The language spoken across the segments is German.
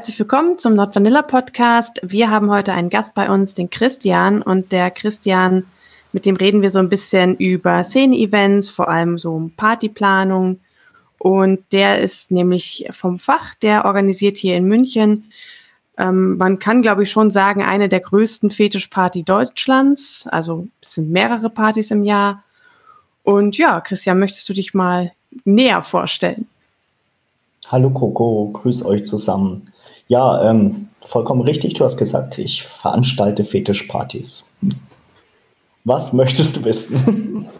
Herzlich willkommen zum Not Vanilla Podcast. Wir haben heute einen Gast bei uns, den Christian. Und der Christian, mit dem reden wir so ein bisschen über Szene-Events, vor allem so Partyplanung. Und der ist nämlich vom Fach, der organisiert hier in München. Ähm, man kann, glaube ich, schon sagen, eine der größten Fetischparty Deutschlands. Also es sind mehrere Partys im Jahr. Und ja, Christian, möchtest du dich mal näher vorstellen? Hallo Coco, grüß euch zusammen. Ja, ähm, vollkommen richtig. Du hast gesagt, ich veranstalte Fetischpartys. Was möchtest du wissen?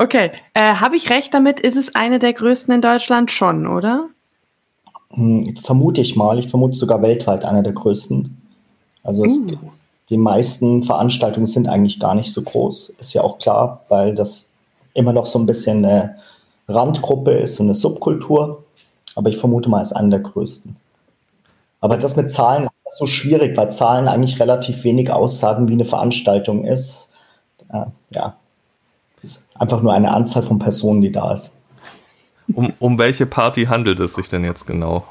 Okay, äh, habe ich recht damit? Ist es eine der größten in Deutschland schon, oder? Hm, vermute ich mal. Ich vermute sogar weltweit einer der größten. Also es, uh. die meisten Veranstaltungen sind eigentlich gar nicht so groß. Ist ja auch klar, weil das immer noch so ein bisschen eine Randgruppe ist, so eine Subkultur. Aber ich vermute mal, es ist einer der größten. Aber das mit Zahlen ist so schwierig, weil Zahlen eigentlich relativ wenig aussagen, wie eine Veranstaltung ist. Äh, ja, ist einfach nur eine Anzahl von Personen, die da ist. Um, um welche Party handelt es sich denn jetzt genau?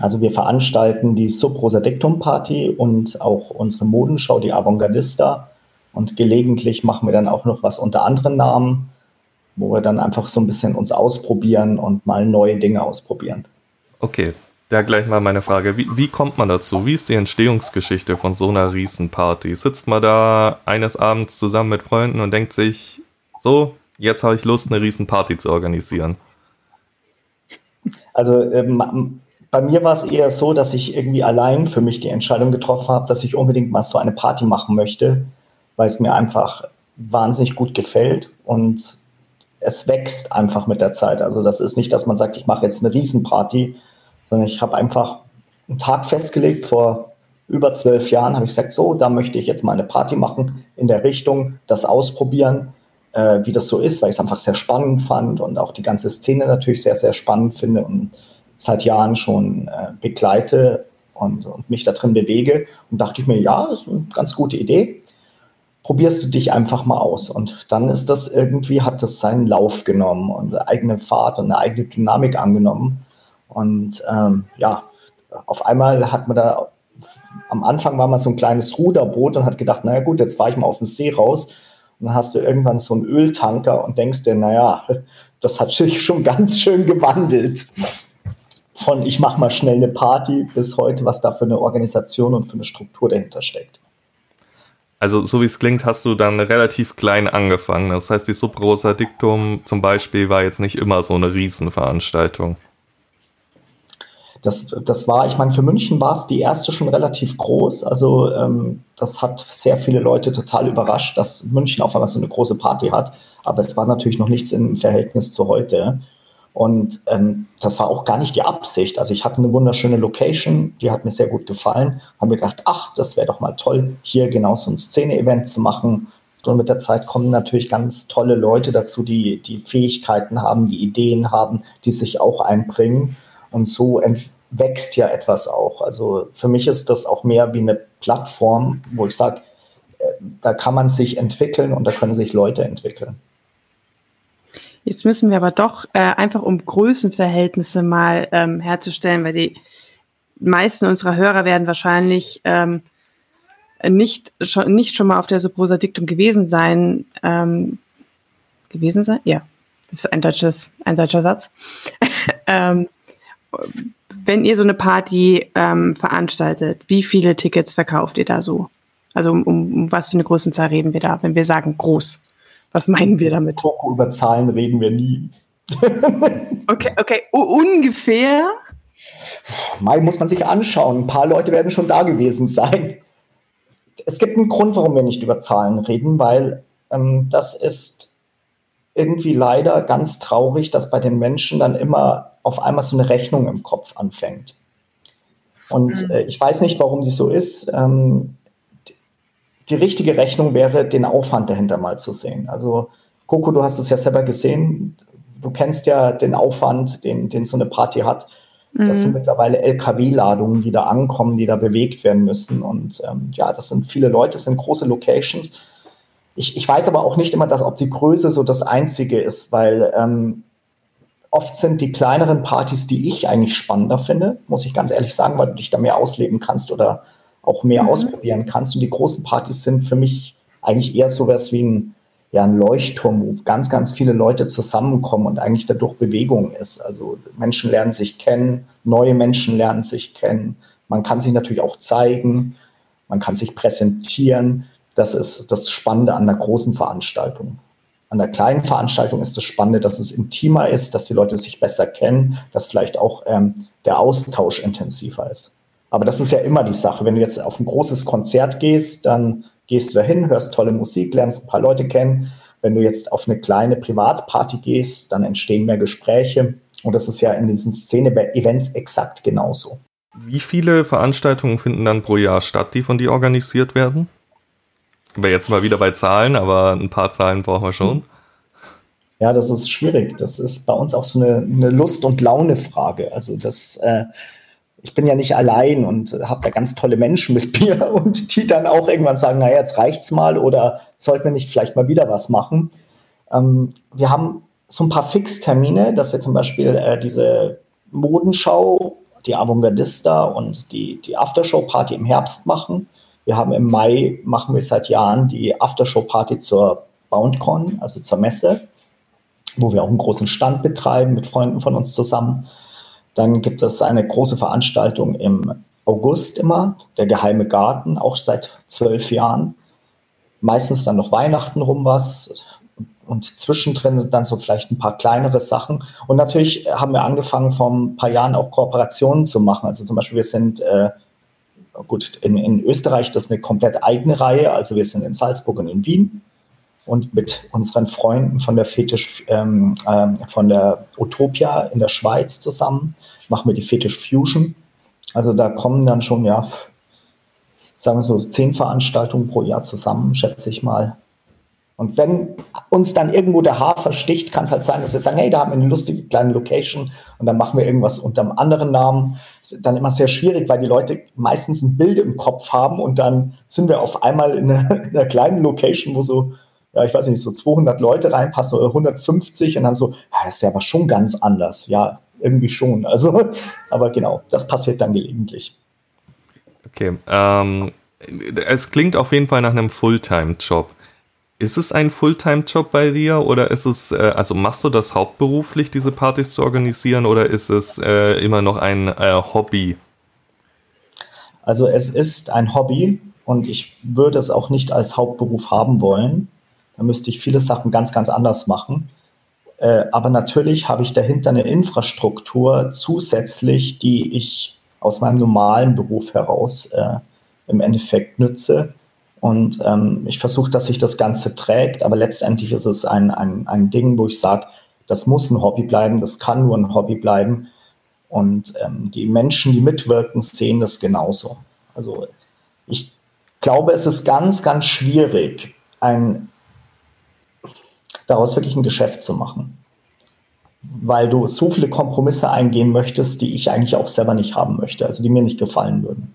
Also wir veranstalten die Sub Rosa Dictum Party und auch unsere Modenschau, die Avantgardista. Und gelegentlich machen wir dann auch noch was unter anderen Namen, wo wir dann einfach so ein bisschen uns ausprobieren und mal neue Dinge ausprobieren. Okay, da gleich mal meine Frage. Wie, wie kommt man dazu? Wie ist die Entstehungsgeschichte von so einer Riesenparty? Sitzt man da eines Abends zusammen mit Freunden und denkt sich, so, jetzt habe ich Lust, eine Riesenparty zu organisieren? Also ähm, bei mir war es eher so, dass ich irgendwie allein für mich die Entscheidung getroffen habe, dass ich unbedingt mal so eine Party machen möchte, weil es mir einfach wahnsinnig gut gefällt und es wächst einfach mit der Zeit. Also das ist nicht, dass man sagt, ich mache jetzt eine Riesenparty, sondern ich habe einfach einen Tag festgelegt vor über zwölf Jahren, habe ich gesagt, so, da möchte ich jetzt mal eine Party machen in der Richtung, das ausprobieren, äh, wie das so ist, weil ich es einfach sehr spannend fand und auch die ganze Szene natürlich sehr, sehr spannend finde und seit Jahren schon äh, begleite und, und, mich da drin bewege. Und dachte ich mir, ja, das ist eine ganz gute Idee. Probierst du dich einfach mal aus. Und dann ist das irgendwie, hat das seinen Lauf genommen und eine eigene Fahrt und eine eigene Dynamik angenommen. Und ähm, ja, auf einmal hat man da, am Anfang war man so ein kleines Ruderboot und hat gedacht, naja gut, jetzt fahre ich mal auf den See raus. Und dann hast du irgendwann so einen Öltanker und denkst dir, naja, das hat sich schon ganz schön gewandelt. Von ich mache mal schnell eine Party bis heute, was da für eine Organisation und für eine Struktur dahinter steckt. Also, so wie es klingt, hast du dann relativ klein angefangen. Das heißt, die Subrosa Dictum zum Beispiel war jetzt nicht immer so eine Riesenveranstaltung das, das war, ich meine, für München war es die erste schon relativ groß. Also ähm, das hat sehr viele Leute total überrascht, dass München auf einmal so eine große Party hat. Aber es war natürlich noch nichts im Verhältnis zu heute. Und ähm, das war auch gar nicht die Absicht. Also ich hatte eine wunderschöne Location, die hat mir sehr gut gefallen. Haben mir gedacht, ach, das wäre doch mal toll, hier genau so ein Szene-Event zu machen. Und mit der Zeit kommen natürlich ganz tolle Leute dazu, die die Fähigkeiten haben, die Ideen haben, die sich auch einbringen. Und so wächst ja etwas auch. Also für mich ist das auch mehr wie eine Plattform, wo ich sage, äh, da kann man sich entwickeln und da können sich Leute entwickeln. Jetzt müssen wir aber doch äh, einfach um Größenverhältnisse mal ähm, herzustellen, weil die meisten unserer Hörer werden wahrscheinlich ähm, nicht, schon, nicht schon mal auf der Subrosa Dictum gewesen sein. Ähm, gewesen sein? Ja, das ist ein deutsches, ein deutscher Satz. ähm, wenn ihr so eine Party ähm, veranstaltet, wie viele Tickets verkauft ihr da so? Also um, um was für eine Größenzahl reden wir da, wenn wir sagen groß? Was meinen wir damit? Über Zahlen reden wir nie. okay, okay, U ungefähr? Mal muss man sich anschauen. Ein paar Leute werden schon da gewesen sein. Es gibt einen Grund, warum wir nicht über Zahlen reden, weil ähm, das ist irgendwie leider ganz traurig, dass bei den Menschen dann immer auf einmal so eine Rechnung im Kopf anfängt. Und mhm. äh, ich weiß nicht, warum die so ist. Ähm, die, richtige Rechnung wäre, den Aufwand dahinter mal zu sehen. Also, Coco, du hast es ja selber gesehen. Du kennst ja den Aufwand, den, den so eine Party hat. Das sind mhm. mittlerweile LKW-Ladungen, die da ankommen, die da bewegt werden müssen. Und ähm, ja, das sind viele Leute, das sind große Locations. Ich, ich weiß aber auch nicht immer, dass, ob die Größe so das Einzige ist, weil ähm, oft sind die kleineren Partys, die ich eigentlich spannender finde, muss ich ganz ehrlich sagen, weil du dich da mehr ausleben kannst oder auch mehr mhm. ausprobieren kannst. Und die großen Partys sind für mich eigentlich eher sowas wie ein, ja, ein Leuchtturm, wo ganz, ganz viele Leute zusammenkommen und eigentlich dadurch Bewegung ist. Also Menschen lernen sich kennen, neue Menschen lernen sich kennen. Man kann sich natürlich auch zeigen, man kann sich präsentieren. Das ist das Spannende an einer großen Veranstaltung. An der kleinen Veranstaltung ist das Spannende, dass es intimer ist, dass die Leute sich besser kennen, dass vielleicht auch ähm, der Austausch intensiver ist. Aber das ist ja immer die Sache. Wenn du jetzt auf ein großes Konzert gehst, dann gehst du dahin, hörst tolle Musik, lernst ein paar Leute kennen. Wenn du jetzt auf eine kleine Privatparty gehst, dann entstehen mehr Gespräche. Und das ist ja in diesen Szene-Events exakt genauso. Wie viele Veranstaltungen finden dann pro Jahr statt, die von dir organisiert werden? Wäre jetzt mal wieder bei Zahlen, aber ein paar Zahlen brauchen wir schon. Ja, das ist schwierig. Das ist bei uns auch so eine, eine Lust- und Laune-Frage. Also das äh, ich bin ja nicht allein und habe da ganz tolle Menschen mit mir und die dann auch irgendwann sagen, naja, jetzt reicht's mal oder sollten wir nicht vielleicht mal wieder was machen. Ähm, wir haben so ein paar Fixtermine, dass wir zum Beispiel äh, diese Modenschau, die Avantgardista und die, die Aftershow-Party im Herbst machen. Wir haben im Mai, machen wir seit Jahren die Aftershow-Party zur BoundCon, also zur Messe, wo wir auch einen großen Stand betreiben mit Freunden von uns zusammen. Dann gibt es eine große Veranstaltung im August immer, der Geheime Garten, auch seit zwölf Jahren. Meistens dann noch Weihnachten rum was und zwischendrin dann so vielleicht ein paar kleinere Sachen. Und natürlich haben wir angefangen, vor ein paar Jahren auch Kooperationen zu machen. Also zum Beispiel, wir sind, äh, gut, in, in Österreich das ist eine komplett eigene Reihe. Also wir sind in Salzburg und in Wien und mit unseren Freunden von der Fetisch, ähm, äh, von der Utopia in der Schweiz zusammen machen wir die Fetisch Fusion. Also da kommen dann schon, ja, sagen wir so, zehn Veranstaltungen pro Jahr zusammen, schätze ich mal. Und wenn uns dann irgendwo der Hafer sticht, kann es halt sein, dass wir sagen, hey, da haben wir eine lustige kleine Location und dann machen wir irgendwas unter einem anderen Namen. Das ist dann immer sehr schwierig, weil die Leute meistens ein Bild im Kopf haben und dann sind wir auf einmal in einer, in einer kleinen Location, wo so ja, ich weiß nicht, so 200 Leute reinpassen oder 150 und dann so, ja, ist ja aber schon ganz anders. Ja, irgendwie schon. Also, aber genau, das passiert dann gelegentlich. Okay, ähm, es klingt auf jeden Fall nach einem Fulltime-Job. Ist es ein Fulltime-Job bei dir oder ist es, äh, also machst du das hauptberuflich, diese Partys zu organisieren oder ist es äh, immer noch ein äh, Hobby? Also es ist ein Hobby und ich würde es auch nicht als Hauptberuf haben wollen. Da müsste ich viele Sachen ganz, ganz anders machen. Äh, aber natürlich habe ich dahinter eine Infrastruktur zusätzlich, die ich aus meinem normalen Beruf heraus äh, im Endeffekt nütze. Und ähm, ich versuche, dass sich das Ganze trägt, aber letztendlich ist es ein, ein, ein Ding, wo ich sage, das muss ein Hobby bleiben, das kann nur ein Hobby bleiben. Und ähm, die Menschen, die mitwirken, sehen das genauso. Also ich glaube, es ist ganz, ganz schwierig, ein daraus wirklich ein Geschäft zu machen. Weil du so viele Kompromisse eingehen möchtest, die ich eigentlich auch selber nicht haben möchte, also die mir nicht gefallen würden.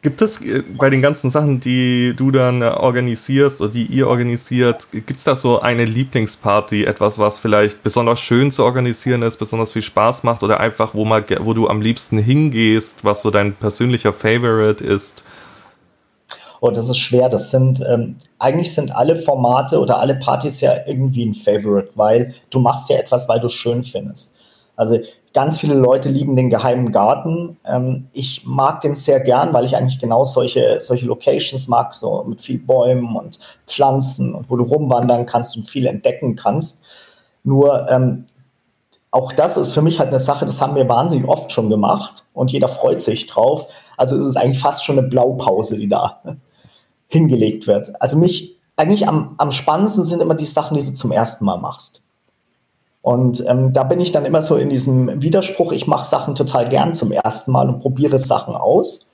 Gibt es äh, bei den ganzen Sachen, die du dann äh, organisierst oder die ihr organisiert, gibt es da so eine Lieblingsparty, etwas, was vielleicht besonders schön zu organisieren ist, besonders viel Spaß macht oder einfach, wo, mal, wo du am liebsten hingehst, was so dein persönlicher Favorite ist? Oh, das ist schwer. Das sind, ähm, eigentlich sind alle Formate oder alle Partys ja irgendwie ein Favorite, weil du machst ja etwas, weil du schön findest. Also ganz viele Leute lieben den geheimen Garten. Ähm, ich mag den sehr gern, weil ich eigentlich genau solche, solche Locations mag, so mit viel Bäumen und Pflanzen und wo du rumwandern kannst und viel entdecken kannst. Nur ähm, auch das ist für mich halt eine Sache, das haben wir wahnsinnig oft schon gemacht und jeder freut sich drauf. Also es ist eigentlich fast schon eine Blaupause, die da hingelegt wird. Also mich eigentlich am, am spannendsten sind immer die Sachen, die du zum ersten Mal machst. Und ähm, da bin ich dann immer so in diesem Widerspruch, ich mache Sachen total gern zum ersten Mal und probiere Sachen aus.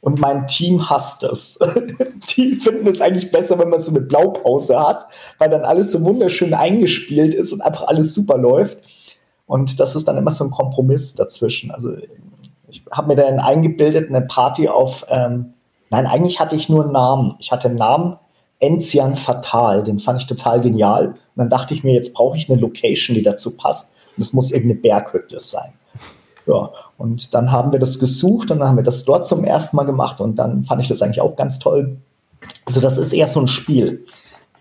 Und mein Team hasst es. die finden es eigentlich besser, wenn man so eine Blaupause hat, weil dann alles so wunderschön eingespielt ist und einfach alles super läuft. Und das ist dann immer so ein Kompromiss dazwischen. Also ich habe mir dann eingebildet, eine Party auf ähm, Nein, eigentlich hatte ich nur einen Namen. Ich hatte einen Namen Enzian Fatal, den fand ich total genial. Und dann dachte ich mir, jetzt brauche ich eine Location, die dazu passt. Das muss irgendeine Berghütte sein. Ja, und dann haben wir das gesucht und dann haben wir das dort zum ersten Mal gemacht und dann fand ich das eigentlich auch ganz toll. Also das ist eher so ein Spiel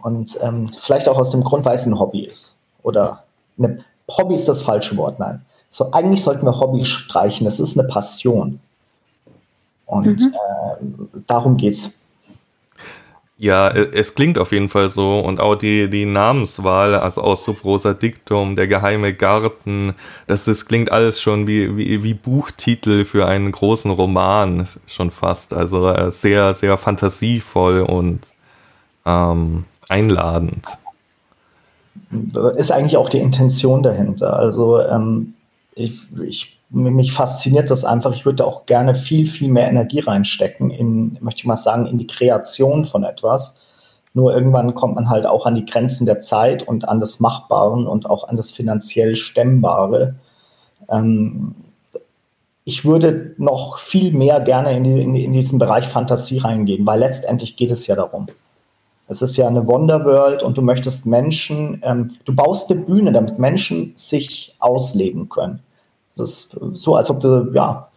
und ähm, vielleicht auch aus dem Grund, weil es ein Hobby ist. Oder eine, Hobby ist das falsche Wort, nein. So, eigentlich sollten wir Hobby streichen. Es ist eine Passion. Und mhm. äh, darum geht's. Ja, es klingt auf jeden Fall so und auch die, die Namenswahl, also aus Subrosa Dictum, der geheime Garten, das, das klingt alles schon wie, wie, wie Buchtitel für einen großen Roman schon fast. Also äh, sehr, sehr fantasievoll und ähm, einladend. Ist eigentlich auch die Intention dahinter. Also ähm, ich, ich, mich fasziniert das einfach. Ich würde auch gerne viel, viel mehr Energie reinstecken in, möchte ich mal sagen, in die Kreation von etwas. Nur irgendwann kommt man halt auch an die Grenzen der Zeit und an das Machbaren und auch an das finanziell Stemmbare. Ähm, ich würde noch viel mehr gerne in, in, in diesen Bereich Fantasie reingehen, weil letztendlich geht es ja darum. Es ist ja eine Wonderworld und du möchtest Menschen, ähm, du baust eine Bühne, damit Menschen sich ausleben können. Es ist so, als ob du ja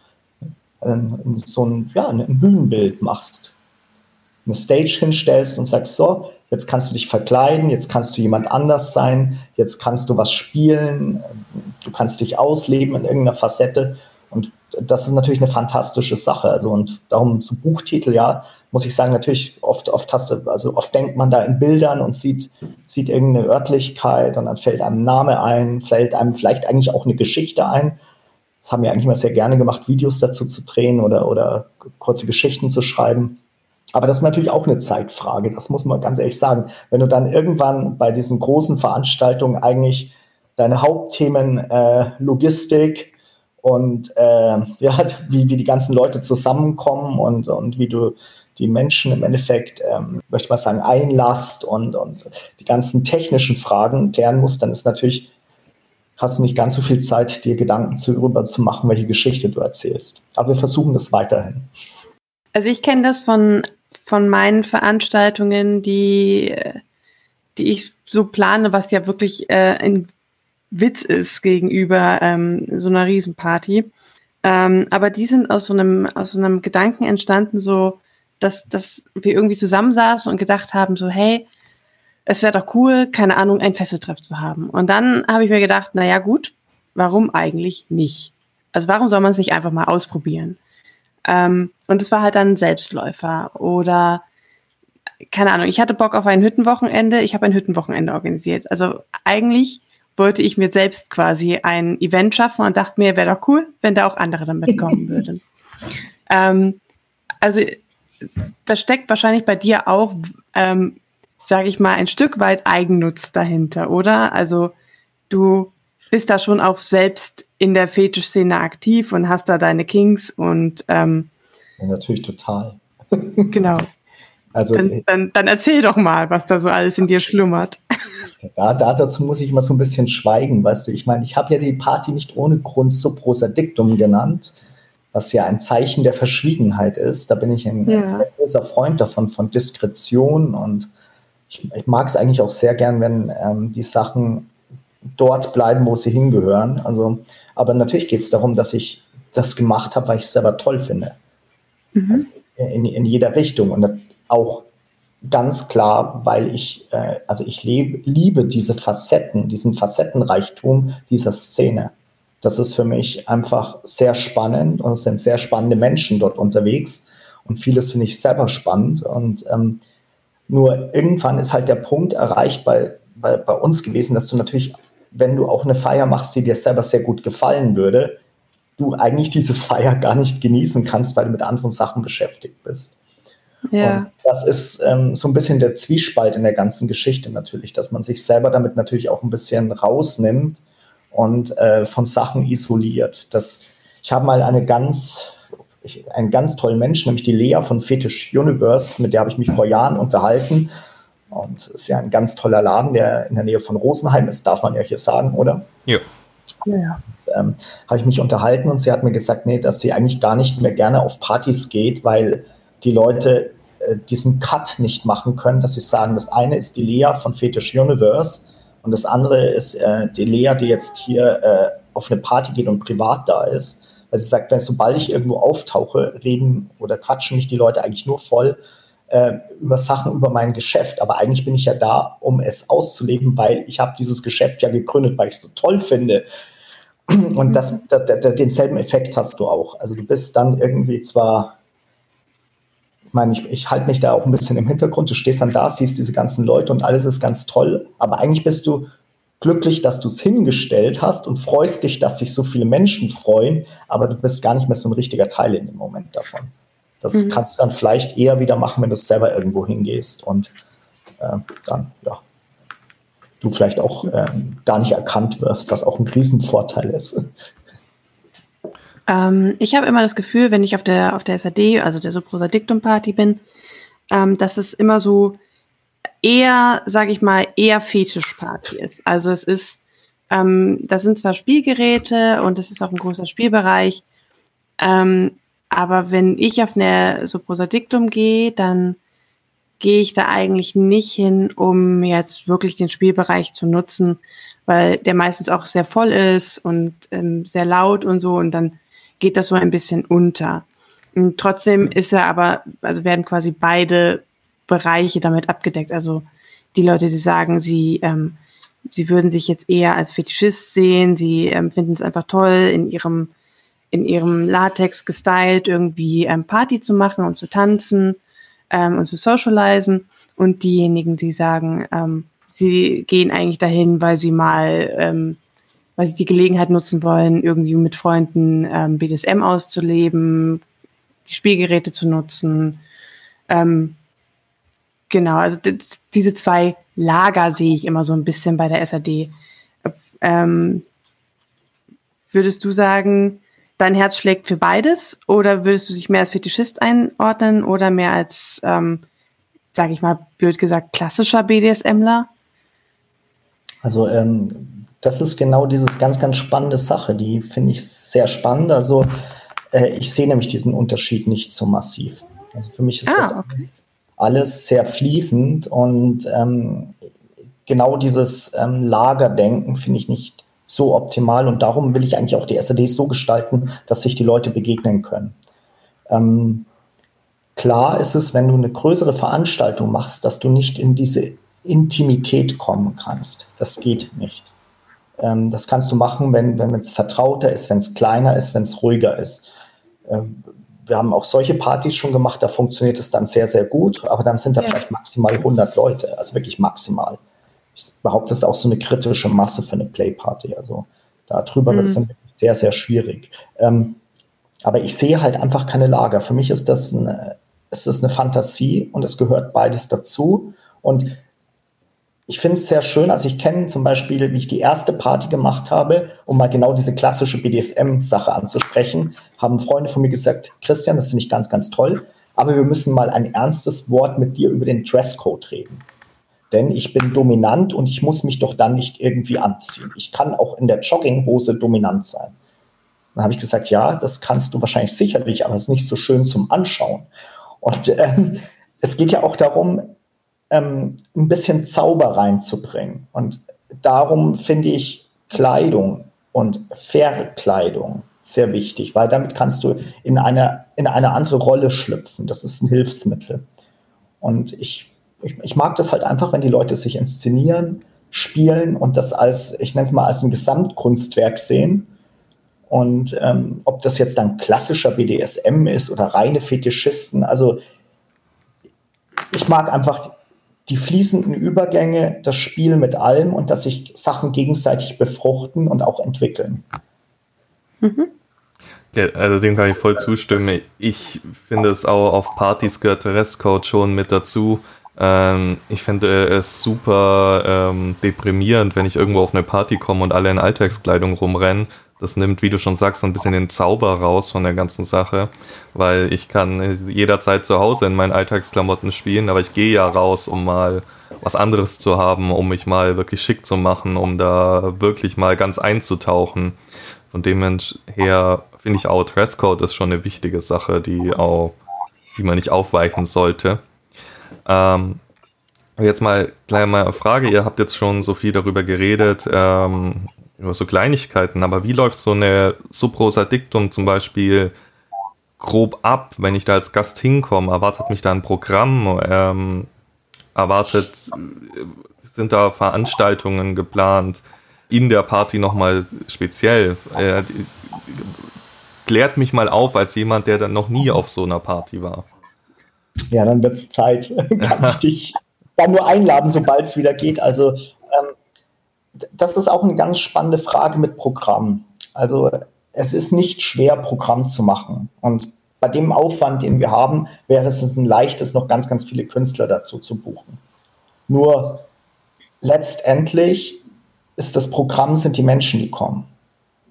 so ein, ja, ein Bühnenbild machst. Eine Stage hinstellst und sagst, so, jetzt kannst du dich verkleiden, jetzt kannst du jemand anders sein, jetzt kannst du was spielen, du kannst dich ausleben in irgendeiner Facette. Und das ist natürlich eine fantastische Sache. Also und darum zu Buchtitel, ja, muss ich sagen, natürlich oft, oft hast du, also oft denkt man da in Bildern und sieht, sieht irgendeine Örtlichkeit und dann fällt einem ein Name ein, fällt einem vielleicht eigentlich auch eine Geschichte ein. Das haben wir eigentlich immer sehr gerne gemacht, Videos dazu zu drehen oder, oder kurze Geschichten zu schreiben. Aber das ist natürlich auch eine Zeitfrage, das muss man ganz ehrlich sagen. Wenn du dann irgendwann bei diesen großen Veranstaltungen eigentlich deine Hauptthemen äh, Logistik und äh, ja, wie, wie die ganzen Leute zusammenkommen und, und wie du die Menschen im Endeffekt, ähm, möchte man sagen, einlasst und, und die ganzen technischen Fragen klären muss, dann ist natürlich, hast du nicht ganz so viel Zeit, dir Gedanken darüber zu machen, welche Geschichte du erzählst. Aber wir versuchen das weiterhin. Also ich kenne das von, von meinen Veranstaltungen, die, die ich so plane, was ja wirklich äh, ein Witz ist gegenüber ähm, so einer Riesenparty. Ähm, aber die sind aus so einem, aus so einem Gedanken entstanden, so, dass, dass wir irgendwie zusammensaßen und gedacht haben, so, hey, es wäre doch cool, keine Ahnung, ein Fesseltreff zu haben. Und dann habe ich mir gedacht, na ja, gut, warum eigentlich nicht? Also warum soll man es nicht einfach mal ausprobieren? Ähm, und es war halt dann ein Selbstläufer oder keine Ahnung, ich hatte Bock auf ein Hüttenwochenende, ich habe ein Hüttenwochenende organisiert. Also eigentlich wollte ich mir selbst quasi ein Event schaffen und dachte mir, wäre doch cool, wenn da auch andere dann mitkommen würden. ähm, also da steckt wahrscheinlich bei dir auch, ähm, sage ich mal, ein Stück weit Eigennutz dahinter, oder? Also du bist da schon auch selbst in der Fetischszene aktiv und hast da deine Kings und ähm, ja, natürlich total. genau. Also dann, dann, dann, erzähl doch mal, was da so alles in dir schlummert. Da, da, dazu muss ich immer so ein bisschen schweigen, weißt du. Ich meine, ich habe ja die Party nicht ohne Grund Subrosadictum genannt was ja ein Zeichen der Verschwiegenheit ist. Da bin ich ein ja. sehr großer Freund davon, von Diskretion und ich, ich mag es eigentlich auch sehr gern, wenn ähm, die Sachen dort bleiben, wo sie hingehören. Also, aber natürlich geht es darum, dass ich das gemacht habe, weil ich es selber toll finde. Mhm. Also in, in jeder Richtung und auch ganz klar, weil ich, äh, also ich lebe, liebe diese Facetten, diesen Facettenreichtum dieser Szene das ist für mich einfach sehr spannend und es sind sehr spannende Menschen dort unterwegs und vieles finde ich selber spannend und ähm, nur irgendwann ist halt der Punkt erreicht bei, bei, bei uns gewesen, dass du natürlich, wenn du auch eine Feier machst, die dir selber sehr gut gefallen würde, du eigentlich diese Feier gar nicht genießen kannst, weil du mit anderen Sachen beschäftigt bist. Ja. Und das ist ähm, so ein bisschen der Zwiespalt in der ganzen Geschichte natürlich, dass man sich selber damit natürlich auch ein bisschen rausnimmt und äh, von Sachen isoliert. Das, ich habe mal eine ganz, ich, einen ganz tollen Menschen, nämlich die Lea von Fetish Universe, mit der habe ich mich vor Jahren unterhalten. Und ist ja ein ganz toller Laden, der in der Nähe von Rosenheim ist, darf man ja hier sagen, oder? Ja. Ja. Ähm, habe ich mich unterhalten und sie hat mir gesagt, nee, dass sie eigentlich gar nicht mehr gerne auf Partys geht, weil die Leute äh, diesen Cut nicht machen können, dass sie sagen, das eine ist die Lea von Fetish Universe Und das andere ist äh, die Lea, die jetzt hier äh, auf eine Party geht und privat da ist. Also sie sagt, wenn sobald ich irgendwo auftauche, reden oder quatschen mich die Leute eigentlich nur voll äh, über Sachen über mein Geschäft. Aber eigentlich bin ich ja da, um es auszuleben, weil ich habe dieses Geschäft ja gegründet, weil ich es so toll finde. Und mhm. das, das, das, denselben Effekt hast du auch. Also du bist dann irgendwie zwar ich meine, ich, ich halte mich da auch ein bisschen im Hintergrund. Du stehst dann da, siehst diese ganzen Leute und alles ist ganz toll. Aber eigentlich bist du glücklich, dass du es hingestellt hast und freust dich, dass sich so viele Menschen freuen, aber du bist gar nicht mehr so ein richtiger Teil in dem Moment davon. Das mhm. kannst du dann vielleicht eher wieder machen, wenn du selber irgendwo hingehst und äh, dann, ja, du vielleicht auch äh, gar nicht erkannt wirst, was auch ein Riesenvorteil ist. Ähm, ich habe immer das Gefühl, wenn ich auf der, auf der SAD, also der Soprosadictum-Party bin, ähm, dass es immer so eher, sage ich mal, eher Fetischparty ist. Also es ist, ähm, das sind zwar Spielgeräte und es ist auch ein großer Spielbereich, ähm, aber wenn ich auf eine Soprosadictum gehe, dann gehe ich da eigentlich nicht hin, um jetzt wirklich den Spielbereich zu nutzen, weil der meistens auch sehr voll ist und ähm, sehr laut und so und dann geht das so ein bisschen unter. Und trotzdem ist er aber, also werden quasi beide Bereiche damit abgedeckt. Also die Leute, die sagen, sie, ähm, sie würden sich jetzt eher als Fetischist sehen, sie ähm, finden es einfach toll, in ihrem, in ihrem Latex gestylt irgendwie ähm, Party zu machen und zu tanzen ähm, und zu socialisen. Und diejenigen, die sagen, ähm, sie gehen eigentlich dahin, weil sie mal ähm, weil sie die Gelegenheit nutzen wollen, irgendwie mit Freunden ähm, BDSM auszuleben, die Spielgeräte zu nutzen. Ähm, genau, also diese zwei Lager sehe ich immer so ein bisschen bei der SAD. Ähm, würdest du sagen, dein Herz schlägt für beides oder würdest du dich mehr als Fetischist einordnen oder mehr als, ähm, sage ich mal, blöd gesagt, klassischer BDSMler? Also ähm, das ist genau dieses ganz, ganz spannende Sache. Die finde ich sehr spannend. Also äh, ich sehe nämlich diesen Unterschied nicht so massiv. Also für mich ist ah, das okay. Alles sehr fließend und ähm, genau dieses ähm, Lagerdenken finde ich nicht so optimal und darum will ich eigentlich auch die SADs so gestalten, dass sich die Leute begegnen können. Ähm, klar ist es, wenn du eine größere Veranstaltung machst, dass du nicht in diese Intimität kommen kannst. Das geht nicht. Ähm, das kannst du machen, wenn, es vertrauter ist, wenn es kleiner ist, wenn es ruhiger ist. Ähm, wir haben auch solche Partys schon gemacht, da funktioniert es dann sehr, sehr gut, aber dann sind da ja. vielleicht maximal 100 Leute, also wirklich maximal. Ich behaupte, das ist auch so eine kritische Masse für eine Playparty. Also darüber mhm. wird es dann wirklich sehr, sehr schwierig. Ähm, aber ich sehe halt einfach keine Lager. Für mich ist das eine, ist das eine Fantasie und es gehört beides dazu. Und ich finde es sehr schön. Also ich kenne zum Beispiel, wie ich die erste Party gemacht habe, um mal genau diese klassische BDSM-Sache anzusprechen, haben Freunde von mir gesagt, Christian, das finde ich ganz, ganz toll, aber wir müssen mal ein ernstes Wort mit dir über den Dresscode reden. Denn ich bin dominant und ich muss mich doch dann nicht irgendwie anziehen. Ich kann auch in der Jogginghose dominant sein. Dann habe ich gesagt, ja, das kannst du wahrscheinlich sicherlich, aber es ist nicht so schön zum Anschauen. Und ähm, es geht ja auch darum, ähm, ein bisschen Zauber reinzubringen. Und darum finde ich Kleidung und Verkleidung sehr wichtig, weil damit kannst du in eine, in eine andere Rolle schlüpfen. Das ist ein Hilfsmittel. Und ich, ich, ich mag das halt einfach, wenn die Leute sich inszenieren, spielen und das als, ich nenne es mal als ein Gesamtkunstwerk sehen. Und ähm, ob das jetzt dann klassischer BDSM ist oder reine Fetischisten, also ich mag einfach die fließenden Übergänge, das Spiel mit allem und dass sich Sachen gegenseitig befruchten und auch entwickeln. Mhm. Ja, also dem kann ich voll zustimmen. Ich finde es auch auf Partys gehört der Restcode schon mit dazu. Ähm, ich finde es super ähm, deprimierend, wenn ich irgendwo auf eine Party komme und alle in Alltagskleidung rumrennen das nimmt, wie du schon sagst, so ein bisschen den Zauber raus von der ganzen Sache, weil ich kann jederzeit zu Hause in meinen Alltagsklamotten spielen, aber ich gehe ja raus, um mal was anderes zu haben, um mich mal wirklich schick zu machen, um da wirklich mal ganz einzutauchen. Von dem her finde ich auch Dresscode ist schon eine wichtige Sache, die auch, die man nicht aufweichen sollte. Ähm, Jetzt mal gleich mal eine Frage. Ihr habt jetzt schon so viel darüber geredet, ähm, über so Kleinigkeiten, aber wie läuft so eine Subrosa Dictum zum Beispiel grob ab, wenn ich da als Gast hinkomme? Erwartet mich da ein Programm? Ähm, erwartet, sind da Veranstaltungen geplant? In der Party nochmal speziell? Äh, klärt mich mal auf als jemand, der dann noch nie auf so einer Party war. Ja, dann wird es Zeit. Kann ich dich dann nur einladen, sobald es wieder geht. Also das ist auch eine ganz spannende Frage mit Programm. Also es ist nicht schwer, Programm zu machen. Und bei dem Aufwand, den wir haben, wäre es ein leichtes, noch ganz, ganz viele Künstler dazu zu buchen. Nur letztendlich ist das Programm, sind die Menschen, die kommen.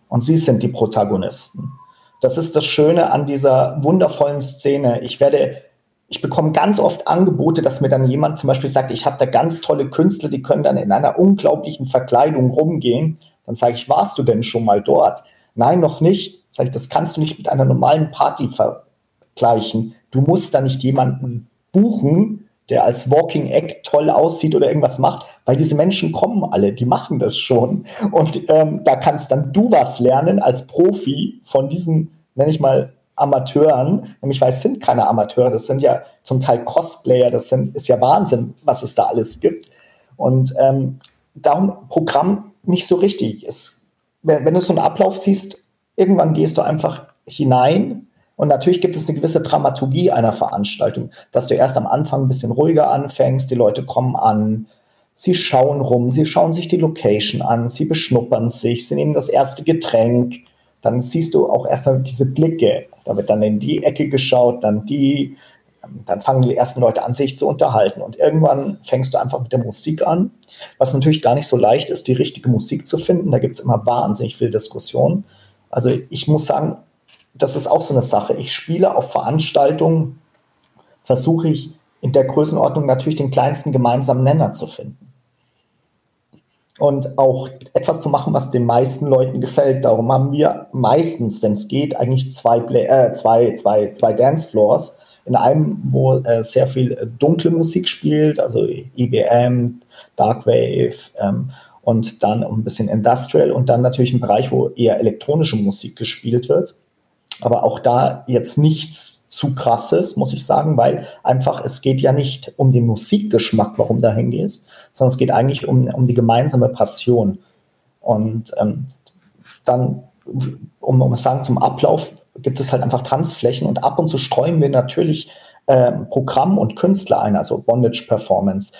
Und sie sind die Protagonisten. Das ist das Schöne an dieser wundervollen Szene. Ich werde ich bekomme ganz oft Angebote, dass mir dann jemand zum Beispiel sagt, ich habe da ganz tolle Künstler, die können dann in einer unglaublichen Verkleidung rumgehen. Dann sage ich, warst du denn schon mal dort? Nein, noch nicht. Sage ich, das kannst du nicht mit einer normalen Party vergleichen. Du musst da nicht jemanden buchen, der als Walking Egg toll aussieht oder irgendwas macht, weil diese Menschen kommen alle, die machen das schon. Und ähm, da kannst dann du was lernen als Profi von diesen, nenne ich mal, Amateuren, nämlich weil es sind keine Amateure, das sind ja zum Teil Cosplayer, das sind, ist ja Wahnsinn, was es da alles gibt. Und ähm, darum Programm nicht so richtig. Es, wenn, wenn du so einen Ablauf siehst, irgendwann gehst du einfach hinein und natürlich gibt es eine gewisse Dramaturgie einer Veranstaltung, dass du erst am Anfang ein bisschen ruhiger anfängst, die Leute kommen an, sie schauen rum, sie schauen sich die Location an, sie beschnuppern sich, sie nehmen das erste Getränk, dann siehst du auch erstmal diese Blicke. Da wird dann in die Ecke geschaut, dann die, dann fangen die ersten Leute an, sich zu unterhalten. Und irgendwann fängst du einfach mit der Musik an, was natürlich gar nicht so leicht ist, die richtige Musik zu finden. Da gibt es immer wahnsinnig viel Diskussion. Also ich muss sagen, das ist auch so eine Sache. Ich spiele auf Veranstaltungen, versuche ich in der Größenordnung natürlich den kleinsten gemeinsamen Nenner zu finden und auch etwas zu machen, was den meisten Leuten gefällt. Darum haben wir meistens, wenn es geht, eigentlich zwei, äh, zwei, zwei, zwei Dancefloors. In einem, wo äh, sehr viel äh, dunkle Musik spielt, also IBM, Darkwave ähm, und dann ein bisschen Industrial und dann natürlich ein Bereich, wo eher elektronische Musik gespielt wird. Aber auch da jetzt nichts zu krasses, muss ich sagen, weil einfach es geht ja nicht um den Musikgeschmack, warum da hingehst, sondern es geht eigentlich um, um die gemeinsame Passion. Und ähm, dann, um, um es sagen, zum Ablauf gibt es halt einfach Tanzflächen und ab und zu streuen wir natürlich ähm, Programm und Künstler ein, also Bondage Performance.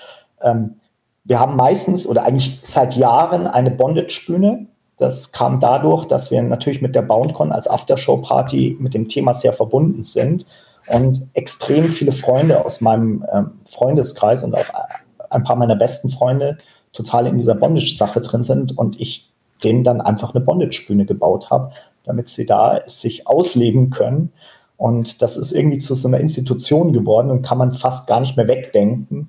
Ähm, wir haben meistens oder eigentlich seit Jahren eine Bondage-Bühne. Das kam dadurch, dass wir natürlich mit der BoundCon als Aftershow-Party mit dem Thema sehr verbunden sind und extrem viele Freunde aus meinem ähm, Freundeskreis und auch ein paar meiner besten Freunde total in dieser Bondage-Sache drin sind und ich denen dann einfach eine Bondage-Bühne gebaut habe, damit sie da sich ausleben können. Und das ist irgendwie zu so einer Institution geworden und kann man fast gar nicht mehr wegdenken,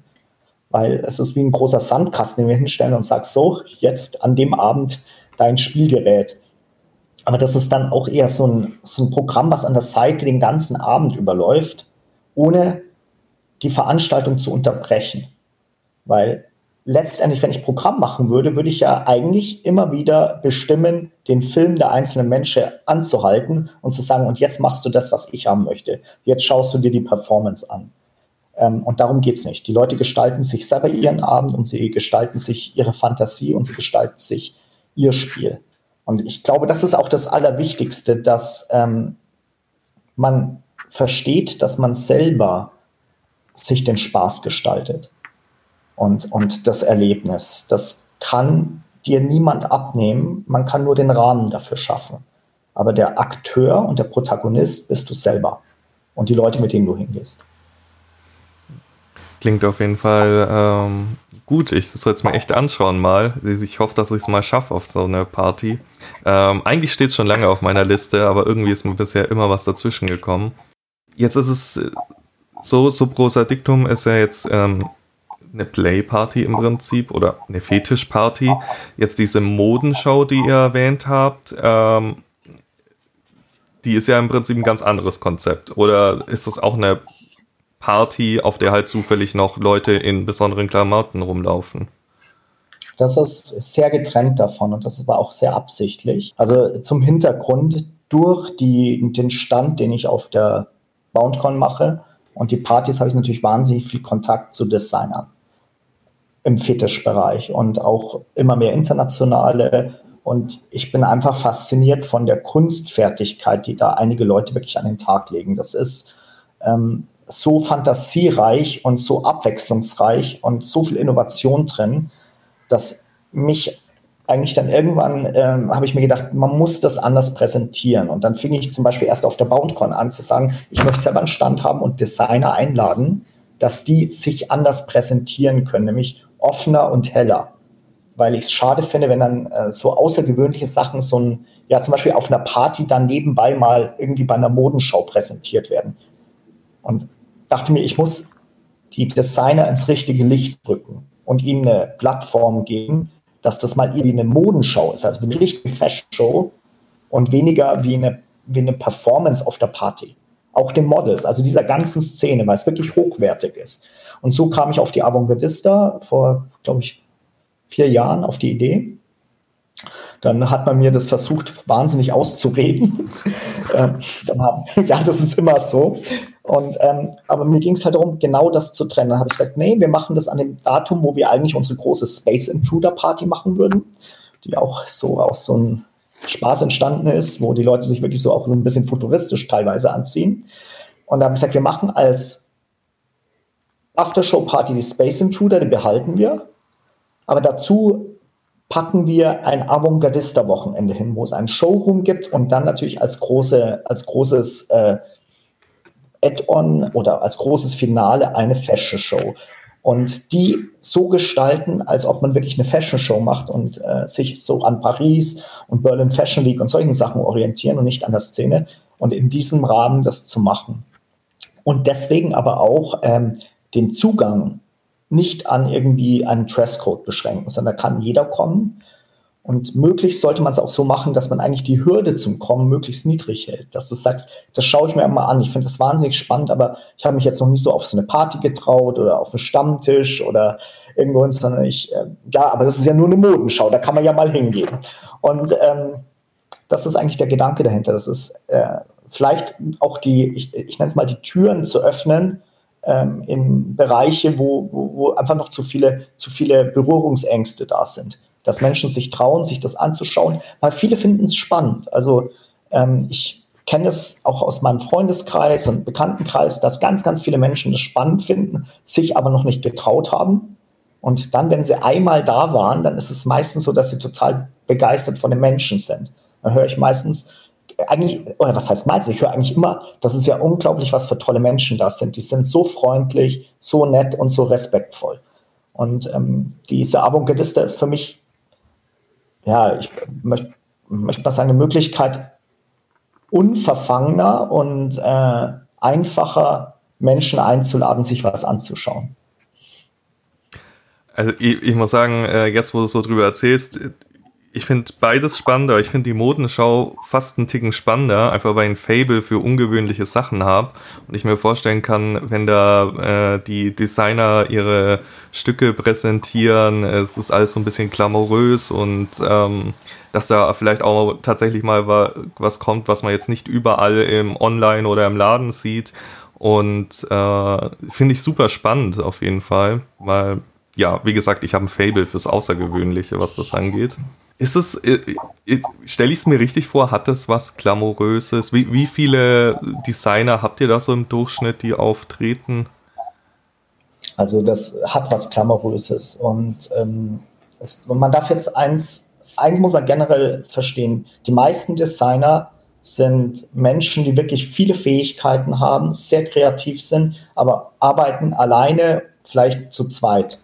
weil es ist wie ein großer Sandkasten, den wir hinstellen und sagst, so, jetzt an dem Abend dein Spielgerät. Aber das ist dann auch eher so ein, so ein Programm, was an der Seite den ganzen Abend überläuft, ohne die Veranstaltung zu unterbrechen. Weil letztendlich, wenn ich Programm machen würde, würde ich ja eigentlich immer wieder bestimmen, den Film der einzelnen Menschen anzuhalten und zu sagen, und jetzt machst du das, was ich haben möchte. Jetzt schaust du dir die Performance an. Ähm, und darum geht es nicht. Die Leute gestalten sich selber ihren Abend und sie gestalten sich ihre Fantasie und sie gestalten sich ihr Spiel. Und ich glaube, das ist auch das Allerwichtigste, dass ähm, man versteht, dass man selber sich den Spaß gestaltet und, und das Erlebnis. Das kann dir niemand abnehmen, man kann nur den Rahmen dafür schaffen. Aber der Akteur und der Protagonist bist du selber und die Leute, mit denen du hingehst. Klingt auf jeden Fall ähm, gut. Ich soll es mir echt anschauen mal. Ich hoffe, dass ich es mal schaffe auf so eine Party. Ähm, eigentlich steht es schon lange auf meiner Liste, aber irgendwie ist mir bisher immer was dazwischen gekommen. Jetzt ist es so, so Prosa Dictum ist ja jetzt ähm, eine Playparty im Prinzip oder eine Fetischparty. Jetzt diese Modenschau, die ihr erwähnt habt, ähm, die ist ja im Prinzip ein ganz anderes Konzept. Oder ist das auch eine Party, auf der halt zufällig noch Leute in besonderen Klamotten rumlaufen. Das ist sehr getrennt davon und das war auch sehr absichtlich. Also zum Hintergrund, durch die, den Stand, den ich auf der BoundCon mache und die Partys, habe ich natürlich wahnsinnig viel Kontakt zu Designern im Fetischbereich und auch immer mehr internationale. Und ich bin einfach fasziniert von der Kunstfertigkeit, die da einige Leute wirklich an den Tag legen. Das ist ähm, so fantasiereich und so abwechslungsreich und so viel Innovation drin, dass mich eigentlich dann irgendwann ähm, habe ich mir gedacht, man muss das anders präsentieren. Und dann fing ich zum Beispiel erst auf der BoundCon an zu sagen, ich möchte selber einen Stand haben und Designer einladen, dass die sich anders präsentieren können, nämlich offener und heller. Weil ich es schade finde, wenn dann äh, so außergewöhnliche Sachen, so ein, ja, zum Beispiel auf einer Party dann nebenbei mal irgendwie bei einer Modenschau präsentiert werden. Und dachte mir, ich muss die Designer ins richtige Licht rücken und ihnen eine Plattform geben, dass das mal wie eine Modenschau ist, also eine richtige Fashion-Show und weniger wie eine, wie eine Performance auf der Party. Auch den Models, also dieser ganzen Szene, weil es wirklich hochwertig ist. Und so kam ich auf die Avantgardista vor, glaube ich, vier Jahren auf die Idee. Dann hat man mir das versucht, wahnsinnig auszureden. ähm, haben, ja, das ist immer so. Und, ähm, aber mir ging es halt darum, genau das zu trennen. Dann habe ich gesagt, nee, wir machen das an dem Datum, wo wir eigentlich unsere große Space Intruder Party machen würden, die auch so aus so einem Spaß entstanden ist, wo die Leute sich wirklich so auch so ein bisschen futuristisch teilweise anziehen. Und da habe ich gesagt, wir machen als Aftershow-Party die Space Intruder, die behalten wir. Aber dazu packen wir ein Avantgardista-Wochenende hin, wo es ein Showroom gibt und dann natürlich als, große, als großes äh, Add-on oder als großes Finale eine Fashion-Show. Und die so gestalten, als ob man wirklich eine Fashion-Show macht und äh, sich so an Paris und Berlin Fashion Week und solchen Sachen orientieren und nicht an der Szene. Und in diesem Rahmen das zu machen. Und deswegen aber auch ähm, den Zugang nicht an irgendwie einen Dresscode beschränken, sondern da kann jeder kommen. Und möglichst sollte man es auch so machen, dass man eigentlich die Hürde zum Kommen möglichst niedrig hält. Dass du sagst, das schaue ich mir immer an. Ich finde das wahnsinnig spannend, aber ich habe mich jetzt noch nicht so auf so eine Party getraut oder auf einen Stammtisch oder irgendwo, sondern ich, äh, ja, aber das ist ja nur eine Modenschau, da kann man ja mal hingehen. Und ähm, das ist eigentlich der Gedanke dahinter. Das ist äh, vielleicht auch die, ich, ich nenne es mal, die Türen zu öffnen ähm, in Bereiche, wo, wo, wo einfach noch zu viele, zu viele Berührungsängste da sind dass Menschen sich trauen, sich das anzuschauen, weil viele finden es spannend. Also ähm, ich kenne es auch aus meinem Freundeskreis und Bekanntenkreis, dass ganz, ganz viele Menschen das spannend finden, sich aber noch nicht getraut haben. Und dann, wenn sie einmal da waren, dann ist es meistens so, dass sie total begeistert von den Menschen sind. Dann höre ich meistens, eigentlich, oder was heißt meistens, ich höre eigentlich immer, das ist ja unglaublich, was für tolle Menschen da sind. Die sind so freundlich, so nett und so respektvoll. Und ähm, diese Avantgardista ist für mich ja, ich möchte möcht mal sagen, eine Möglichkeit, unverfangener und äh, einfacher Menschen einzuladen, sich was anzuschauen. Also ich, ich muss sagen, äh, jetzt wo du so drüber erzählst, ich finde beides spannender. Ich finde die Modenschau fast einen Ticken spannender, einfach weil ich ein Fable für ungewöhnliche Sachen habe und ich mir vorstellen kann, wenn da äh, die Designer ihre Stücke präsentieren, es ist alles so ein bisschen glamourös und ähm, dass da vielleicht auch tatsächlich mal was kommt, was man jetzt nicht überall im Online oder im Laden sieht. Und äh, finde ich super spannend auf jeden Fall, weil ja, wie gesagt, ich habe ein Fable fürs Außergewöhnliche, was das angeht. Ist es, äh, äh, stelle ich es mir richtig vor, hat das was Glamouröses? Wie, wie viele Designer habt ihr da so im Durchschnitt, die auftreten? Also das hat was Glamouröses und ähm, es, man darf jetzt eins, eins muss man generell verstehen, die meisten Designer sind Menschen, die wirklich viele Fähigkeiten haben, sehr kreativ sind, aber arbeiten alleine, vielleicht zu zweit.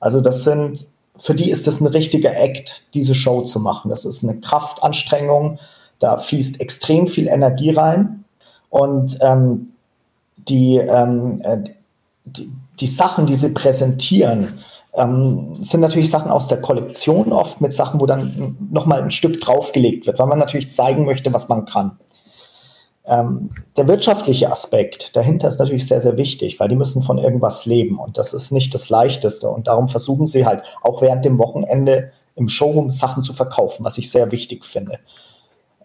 Also das sind für die ist es ein richtiger Act, diese Show zu machen. Das ist eine Kraftanstrengung, da fließt extrem viel Energie rein und ähm, die, ähm, äh, die, die, Sachen, die sie präsentieren, ähm, sind natürlich Sachen aus der Kollektion, oft mit Sachen, wo dann nochmal ein Stück draufgelegt wird, weil man natürlich zeigen möchte, was man kann. Ähm, der wirtschaftliche Aspekt dahinter ist natürlich sehr, sehr wichtig, weil die müssen von irgendwas leben und das ist nicht das Leichteste und darum versuchen sie halt auch während dem Wochenende im Showroom Sachen zu verkaufen, was ich sehr wichtig finde.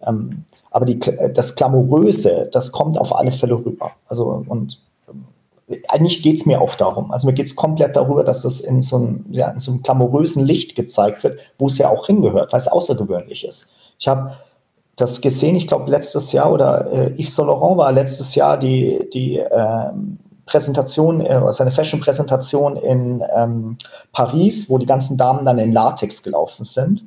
Ähm, aber die, das Glamouröse, das kommt auf alle Fälle rüber. Also und äh, eigentlich geht es mir auch darum. Also mir geht es komplett darüber, dass das in so, einem, ja, so einem Licht gezeigt wird, wo es ja auch hingehört, weil es außergewöhnlich ist. Ich habe das gesehen, ich glaube, letztes Jahr oder äh, Yves Saint Laurent war letztes Jahr die, die ähm, Präsentation, äh, seine Fashion-Präsentation in ähm, Paris, wo die ganzen Damen dann in Latex gelaufen sind.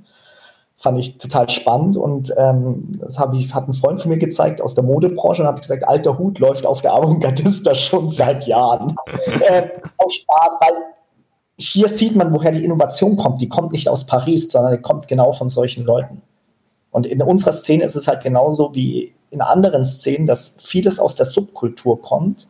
Fand ich total spannend und ähm, das habe ich, hat ein Freund von mir gezeigt aus der Modebranche und habe gesagt, alter Hut läuft auf der Avantgardista schon seit Jahren. äh, aus Spaß, weil hier sieht man, woher die Innovation kommt. Die kommt nicht aus Paris, sondern die kommt genau von solchen Leuten. Und in unserer Szene ist es halt genauso wie in anderen Szenen, dass vieles aus der Subkultur kommt,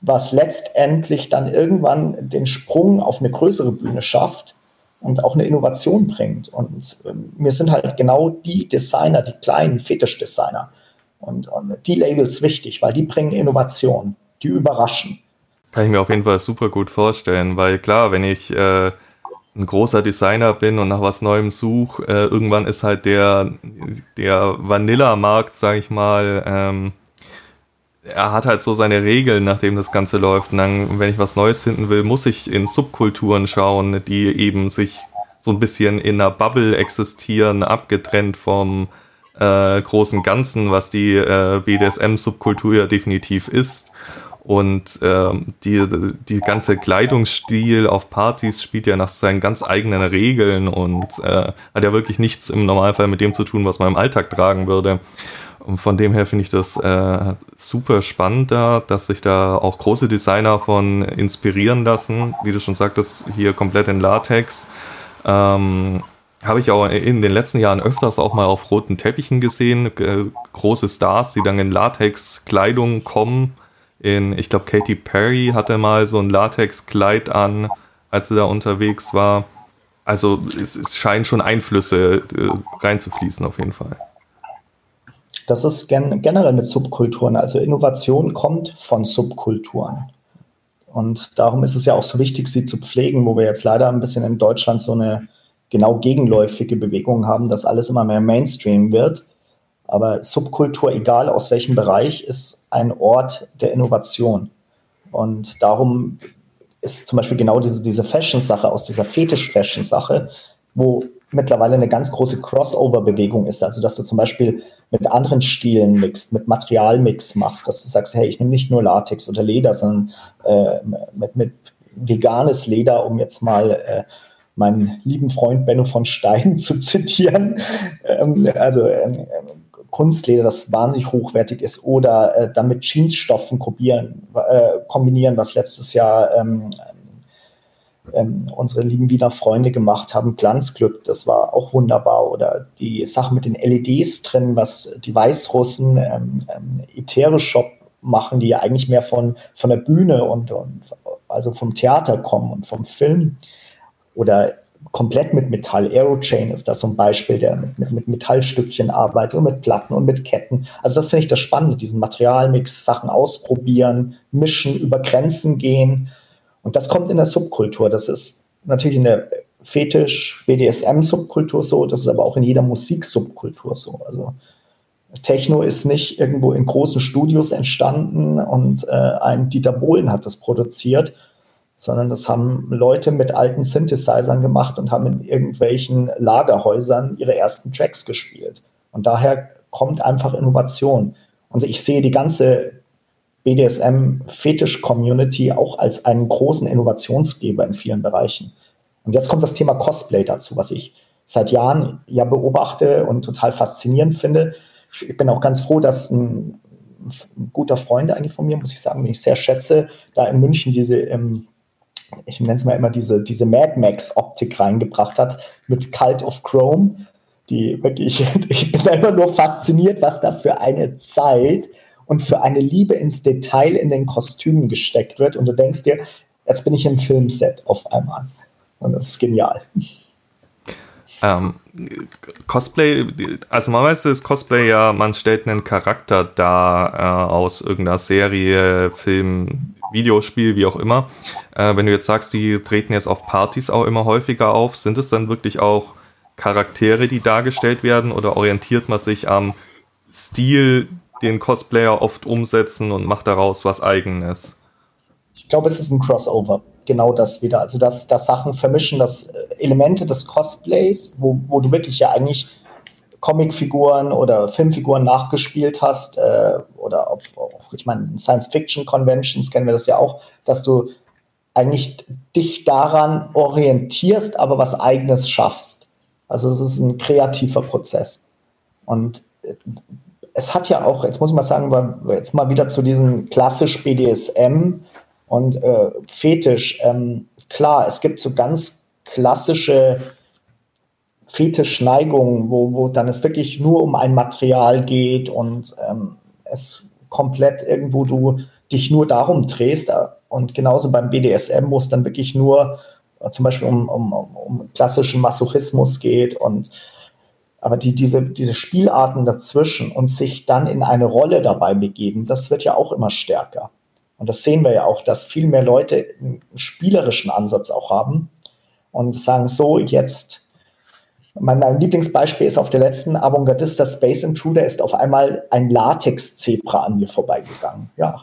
was letztendlich dann irgendwann den Sprung auf eine größere Bühne schafft und auch eine Innovation bringt. Und ähm, mir sind halt genau die Designer, die kleinen Fetischdesigner und, und die Labels wichtig, weil die bringen Innovation, die überraschen. Kann ich mir auf jeden Fall super gut vorstellen, weil klar, wenn ich äh, ein großer Designer bin und nach was Neuem suche, äh, irgendwann ist halt der, der Vanilla-Markt, sag ich mal, ähm, er hat halt so seine Regeln, nachdem das Ganze läuft. Und dann, wenn ich was Neues finden will, muss ich in Subkulturen schauen, die eben sich so ein bisschen in einer Bubble existieren, abgetrennt vom äh, großen Ganzen, was die äh, BDSM-Subkultur ja definitiv ist. Und ähm, die, die ganze Kleidungsstil auf Partys spielt ja nach seinen ganz eigenen Regeln und äh, hat ja wirklich nichts im Normalfall mit dem zu tun, was man im Alltag tragen würde. Und von dem her finde ich das äh, super spannend da, dass sich da auch große Designer von inspirieren lassen. Wie du schon sagtest, hier komplett in Latex. Ähm, habe ich auch in den letzten Jahren öfters auch mal auf roten Teppichen gesehen. Äh, große Stars, die dann in Latex-Kleidung kommen in, ich glaube, Katy Perry hatte mal so ein Latex-Kleid an, als sie da unterwegs war. Also es, es scheinen schon Einflüsse äh, reinzufließen auf jeden Fall. Das ist gen generell mit Subkulturen. Also Innovation kommt von Subkulturen. Und darum ist es ja auch so wichtig, sie zu pflegen, wo wir jetzt leider ein bisschen in Deutschland so eine genau gegenläufige Bewegung haben, dass alles immer mehr Mainstream wird. Aber Subkultur, egal aus welchem Bereich, ist ein Ort der Innovation. Und darum ist zum Beispiel genau diese, diese Fashion-Sache, aus dieser Fetisch-Fashion-Sache, wo mittlerweile eine ganz große Crossover-Bewegung ist. Also, dass du zum Beispiel mit anderen Stilen mixt, mit Materialmix machst, dass du sagst, hey, ich nehme nicht nur Latex oder Leder, sondern äh, mit, mit veganes Leder, um jetzt mal äh, meinen lieben Freund Benno von Stein zu zitieren. Ähm, also ähm, Kunstleder, das wahnsinnig hochwertig ist, oder äh, damit Jeansstoffen kopieren, äh, kombinieren, was letztes Jahr ähm, ähm, unsere lieben Wiener Freunde gemacht haben. Glanzglück, das war auch wunderbar. Oder die Sache mit den LEDs drin, was die Weißrussen ähm, ähm, machen, die ja eigentlich mehr von, von der Bühne und, und also vom Theater kommen und vom Film. Oder komplett mit Metall. Aerochain ist das so ein Beispiel, der mit, mit, mit Metallstückchen arbeitet und mit Platten und mit Ketten. Also das finde ich das Spannende, diesen Materialmix, Sachen ausprobieren, mischen, über Grenzen gehen. Und das kommt in der Subkultur. Das ist natürlich in der Fetisch, BDSM-Subkultur so, das ist aber auch in jeder Musiksubkultur so. Also Techno ist nicht irgendwo in großen Studios entstanden und äh, ein Dieter Bohlen hat das produziert, sondern das haben Leute mit alten Synthesizern gemacht und haben in irgendwelchen Lagerhäusern ihre ersten Tracks gespielt. Und daher kommt einfach Innovation. Und ich sehe die ganze BDSM-Fetisch-Community auch als einen großen Innovationsgeber in vielen Bereichen. Und jetzt kommt das Thema Cosplay dazu, was ich seit Jahren ja beobachte und total faszinierend finde. Ich bin auch ganz froh, dass ein, ein guter Freund eigentlich von mir, muss ich sagen, den ich sehr schätze, da in München diese ähm, ich nenne es mal immer diese, diese Mad Max-Optik reingebracht hat mit Cult of Chrome, die wirklich, ich bin immer nur fasziniert, was da für eine Zeit und für eine Liebe ins Detail in den Kostümen gesteckt wird. Und du denkst dir, jetzt bin ich im Filmset auf einmal. Und das ist genial. Ähm, Cosplay, also normalerweise ist Cosplay ja, man stellt einen Charakter dar äh, aus irgendeiner Serie, Film, Videospiel, wie auch immer. Äh, wenn du jetzt sagst, die treten jetzt auf Partys auch immer häufiger auf, sind es dann wirklich auch Charaktere, die dargestellt werden oder orientiert man sich am Stil, den Cosplayer oft umsetzen und macht daraus was eigenes? Ich glaube, es ist ein Crossover. Genau das wieder. Also, dass, dass Sachen vermischen, dass äh, Elemente des Cosplays, wo, wo du wirklich ja eigentlich Comicfiguren oder Filmfiguren nachgespielt hast, äh, oder ob, auch, ich meine, in Science-Fiction-Conventions kennen wir das ja auch, dass du eigentlich dich daran orientierst, aber was Eigenes schaffst. Also es ist ein kreativer Prozess. Und äh, es hat ja auch, jetzt muss ich mal sagen, jetzt mal wieder zu diesem klassisch BDSM und äh, Fetisch. Ähm, klar, es gibt so ganz klassische Fetischneigungen, wo, wo dann es wirklich nur um ein Material geht und ähm, es komplett irgendwo du dich nur darum drehst. Und genauso beim BDSM, wo es dann wirklich nur äh, zum Beispiel um, um, um klassischen Masochismus geht und aber die, diese, diese Spielarten dazwischen und sich dann in eine Rolle dabei begeben, das wird ja auch immer stärker. Und das sehen wir ja auch, dass viel mehr Leute einen spielerischen Ansatz auch haben und sagen so, jetzt mein, mein, Lieblingsbeispiel ist auf der letzten Avantgardista Space Intruder ist auf einmal ein Latex-Zebra an mir vorbeigegangen. Ja.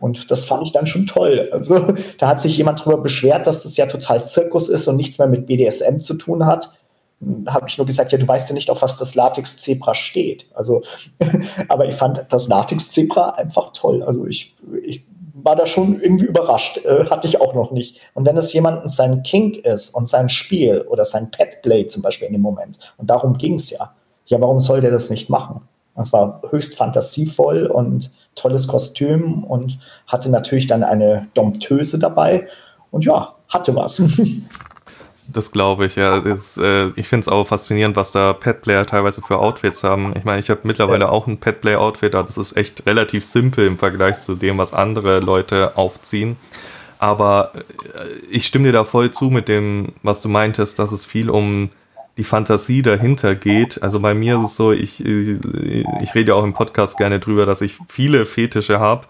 Und das fand ich dann schon toll. Also da hat sich jemand darüber beschwert, dass das ja total Zirkus ist und nichts mehr mit BDSM zu tun hat. Da habe ich nur gesagt, ja, du weißt ja nicht, auf was das Latex-Zebra steht. Also, aber ich fand das Latex-Zebra einfach toll. Also ich, ich war da schon irgendwie überrascht. Äh, hatte ich auch noch nicht. Und wenn es jemandem sein Kink ist und sein Spiel oder sein Petplay zum Beispiel in dem Moment, und darum ging es ja, ja, warum soll der das nicht machen? Es war höchst fantasievoll und tolles Kostüm und hatte natürlich dann eine Domptöse dabei. Und ja, hatte was. Das glaube ich, ja. Das, äh, ich finde es auch faszinierend, was da Petplayer teilweise für Outfits haben. Ich meine, ich habe mittlerweile ja. auch ein Petplay-Outfit, aber das ist echt relativ simpel im Vergleich zu dem, was andere Leute aufziehen. Aber äh, ich stimme dir da voll zu mit dem, was du meintest, dass es viel um die Fantasie dahinter geht. Also bei mir ist es so, ich, ich, ich rede ja auch im Podcast gerne drüber, dass ich viele Fetische habe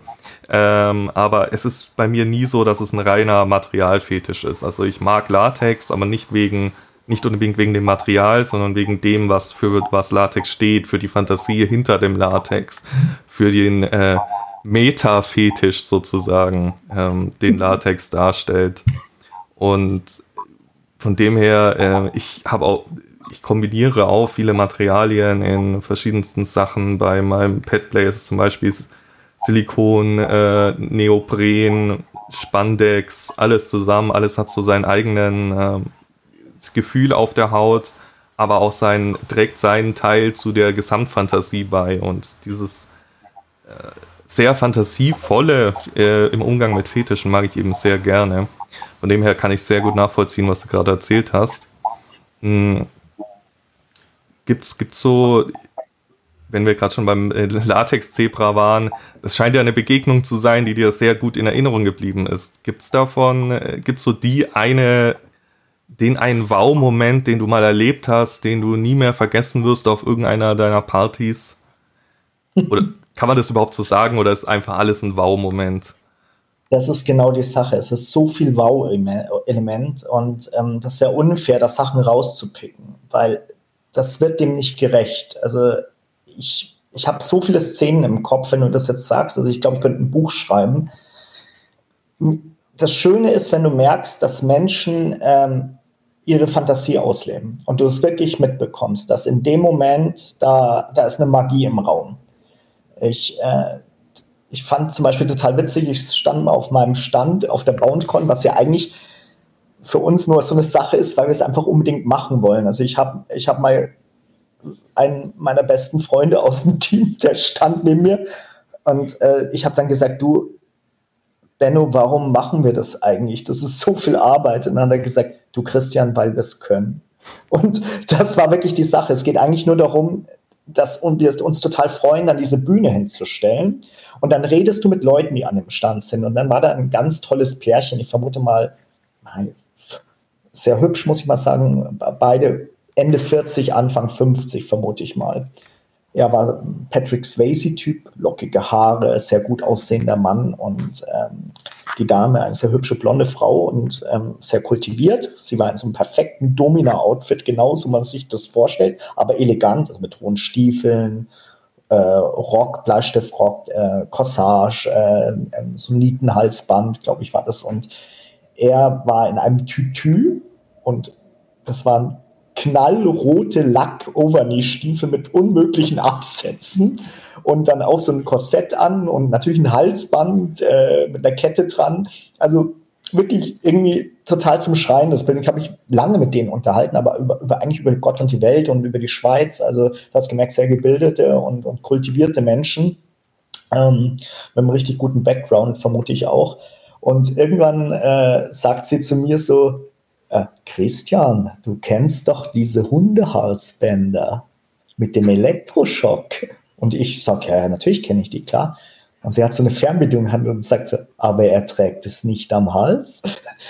ähm, aber es ist bei mir nie so, dass es ein reiner Materialfetisch ist. Also ich mag Latex, aber nicht wegen, nicht unbedingt wegen dem Material, sondern wegen dem, was für was Latex steht, für die Fantasie hinter dem Latex, für den äh, Meta-Fetisch sozusagen, ähm, den Latex darstellt. Und von dem her, äh, ich habe auch, ich kombiniere auch viele Materialien in verschiedensten Sachen. Bei meinem Petplay ist es zum Beispiel Silikon, äh, Neopren, Spandex, alles zusammen, alles hat so seinen eigenen äh, Gefühl auf der Haut, aber auch sein, trägt seinen Teil zu der Gesamtfantasie bei und dieses äh, sehr fantasievolle äh, im Umgang mit Fetischen mag ich eben sehr gerne. Von dem her kann ich sehr gut nachvollziehen, was du gerade erzählt hast. Hm. Gibt's, gibt's so, wenn wir gerade schon beim äh, Latex-Zebra waren, es scheint ja eine Begegnung zu sein, die dir sehr gut in Erinnerung geblieben ist. Gibt's davon, äh, gibt's so die eine, den einen Wow-Moment, den du mal erlebt hast, den du nie mehr vergessen wirst auf irgendeiner deiner Partys? Oder kann man das überhaupt so sagen oder ist einfach alles ein Wow-Moment? Das ist genau die Sache. Es ist so viel Wow-Element und ähm, das wäre unfair, da Sachen rauszupicken, weil das wird dem nicht gerecht. Also ich, ich habe so viele Szenen im Kopf, wenn du das jetzt sagst. Also ich glaube, ich könnte ein Buch schreiben. Das Schöne ist, wenn du merkst, dass Menschen ähm, ihre Fantasie ausleben und du es wirklich mitbekommst, dass in dem Moment, da, da ist eine Magie im Raum. Ich, äh, ich fand zum Beispiel total witzig, ich stand mal auf meinem Stand auf der BoundCon, was ja eigentlich für uns nur so eine Sache ist, weil wir es einfach unbedingt machen wollen. Also ich habe ich hab mal einen meiner besten Freunde aus dem Team, der stand neben mir. Und äh, ich habe dann gesagt, du, Benno, warum machen wir das eigentlich? Das ist so viel Arbeit. Und dann hat er gesagt, du Christian, weil wir es können. Und das war wirklich die Sache. Es geht eigentlich nur darum, dass wir uns total freuen, dann diese Bühne hinzustellen. Und dann redest du mit Leuten, die an dem Stand sind. Und dann war da ein ganz tolles Pärchen. Ich vermute mal, sehr hübsch, muss ich mal sagen. Beide Ende 40, Anfang 50, vermute ich mal. Er war Patrick Swayze-Typ, lockige Haare, sehr gut aussehender Mann und ähm, die Dame, eine sehr hübsche blonde Frau und ähm, sehr kultiviert. Sie war in so einem perfekten Domina-Outfit, genauso wie man sich das vorstellt, aber elegant, also mit hohen Stiefeln, äh, Rock, Bleistiftrock, äh, Corsage, äh, so ein Nietenhalsband, glaube ich, war das. Und er war in einem Tütü und das waren knallrote Lack-Overknee-Stiefel mit unmöglichen Absätzen und dann auch so ein Korsett an und natürlich ein Halsband äh, mit einer Kette dran. Also wirklich irgendwie total zum Schreien. Das bin ich habe mich lange mit denen unterhalten, aber über, über, eigentlich über Gott und die Welt und über die Schweiz. Also das gemerkt sehr gebildete und, und kultivierte Menschen ähm, mit einem richtig guten Background vermute ich auch. Und irgendwann äh, sagt sie zu mir so, äh, Christian, du kennst doch diese Hundehalsbänder mit dem Elektroschock. Und ich sage, ja, natürlich kenne ich die, klar. Und sie hat so eine Fernbedienung in und sagt so, aber er trägt es nicht am Hals.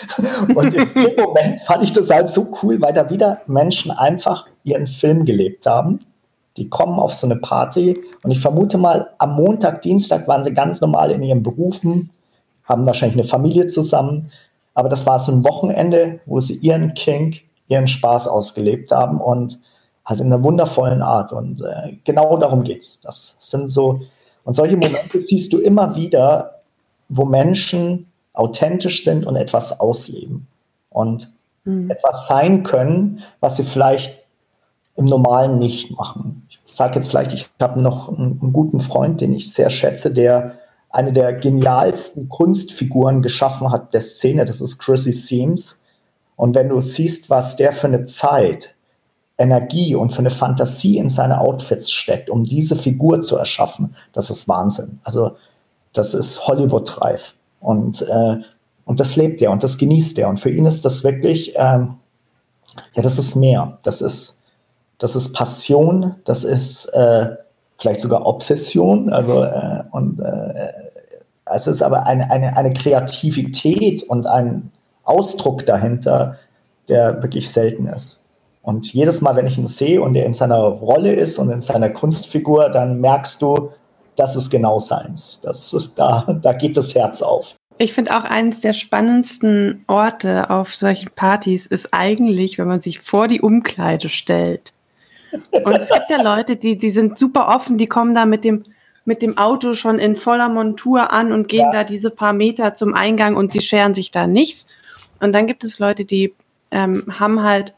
und in dem Moment fand ich das halt so cool, weil da wieder Menschen einfach ihren Film gelebt haben. Die kommen auf so eine Party und ich vermute mal, am Montag, Dienstag waren sie ganz normal in ihren Berufen, haben wahrscheinlich eine Familie zusammen, aber das war so ein Wochenende, wo sie ihren Kink, ihren Spaß ausgelebt haben und halt in einer wundervollen Art. Und äh, genau darum geht's. Das sind so, und solche Momente siehst du immer wieder, wo Menschen authentisch sind und etwas ausleben und mhm. etwas sein können, was sie vielleicht im Normalen nicht machen. Ich sage jetzt vielleicht, ich habe noch einen, einen, guten Freund, den ich sehr schätze, der eine der genialsten Kunstfiguren geschaffen hat der Szene, das ist Chrissy Seams. Und wenn du siehst, was der für eine Zeit, Energie und für eine Fantasie in seine Outfits steckt, um diese Figur zu erschaffen, das ist Wahnsinn. Also das ist Hollywood-reif. Und, äh, und das lebt er und das genießt er. Und für ihn ist das wirklich, ähm, ja, das ist mehr. Das ist, das ist Passion, das ist äh, vielleicht sogar Obsession. Also, äh, und äh, es ist aber eine, eine, eine Kreativität und ein Ausdruck dahinter, der wirklich selten ist. Und jedes Mal, wenn ich ihn sehe und er in seiner Rolle ist und in seiner Kunstfigur, dann merkst du, das ist genau seins. Das ist, da, da geht das Herz auf. Ich finde auch eines der spannendsten Orte auf solchen Partys ist eigentlich, wenn man sich vor die Umkleide stellt und es gibt ja Leute, die, die sind super offen, die kommen da mit dem, mit dem Auto schon in voller Montur an und gehen ja. da diese paar Meter zum Eingang und die scheren sich da nichts. Und dann gibt es Leute, die ähm, haben halt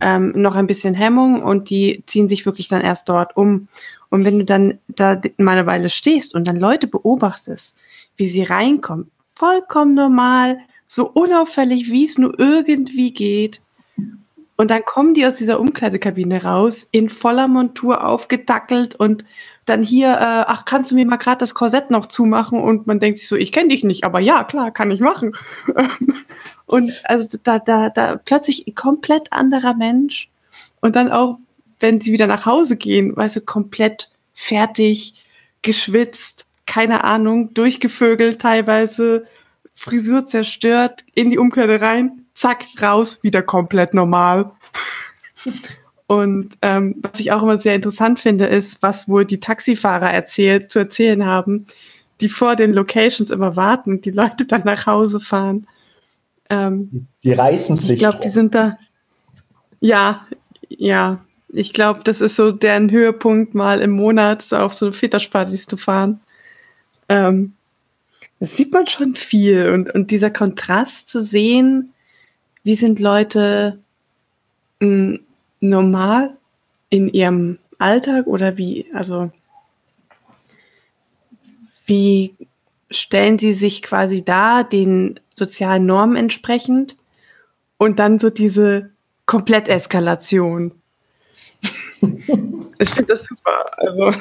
ähm, noch ein bisschen Hemmung und die ziehen sich wirklich dann erst dort um. Und wenn du dann da mal eine Weile stehst und dann Leute beobachtest, wie sie reinkommen, vollkommen normal, so unauffällig, wie es nur irgendwie geht, und dann kommen die aus dieser Umkleidekabine raus, in voller Montur aufgedackelt und dann hier, äh, ach, kannst du mir mal gerade das Korsett noch zumachen? Und man denkt sich so, ich kenne dich nicht, aber ja, klar, kann ich machen. und also da, da, da plötzlich komplett anderer Mensch. Und dann auch, wenn sie wieder nach Hause gehen, weißt du, komplett fertig, geschwitzt, keine Ahnung, durchgevögelt teilweise, Frisur zerstört, in die Umkleide rein, zack, raus, wieder komplett normal. Und ähm, was ich auch immer sehr interessant finde, ist, was wohl die Taxifahrer erzählt, zu erzählen haben, die vor den Locations immer warten und die Leute dann nach Hause fahren. Ähm, die reißen sich. Ich glaube, die sind da. Ja, ja. Ich glaube, das ist so deren Höhepunkt, mal im Monat so auf so Väterspartys zu fahren. Ähm, das sieht man schon viel. Und, und dieser Kontrast zu sehen, wie sind Leute mh, hm, normal in ihrem Alltag oder wie, also wie stellen sie sich quasi da den sozialen Normen entsprechend und dann so diese Kompletteskalation. ich finde das super. Also.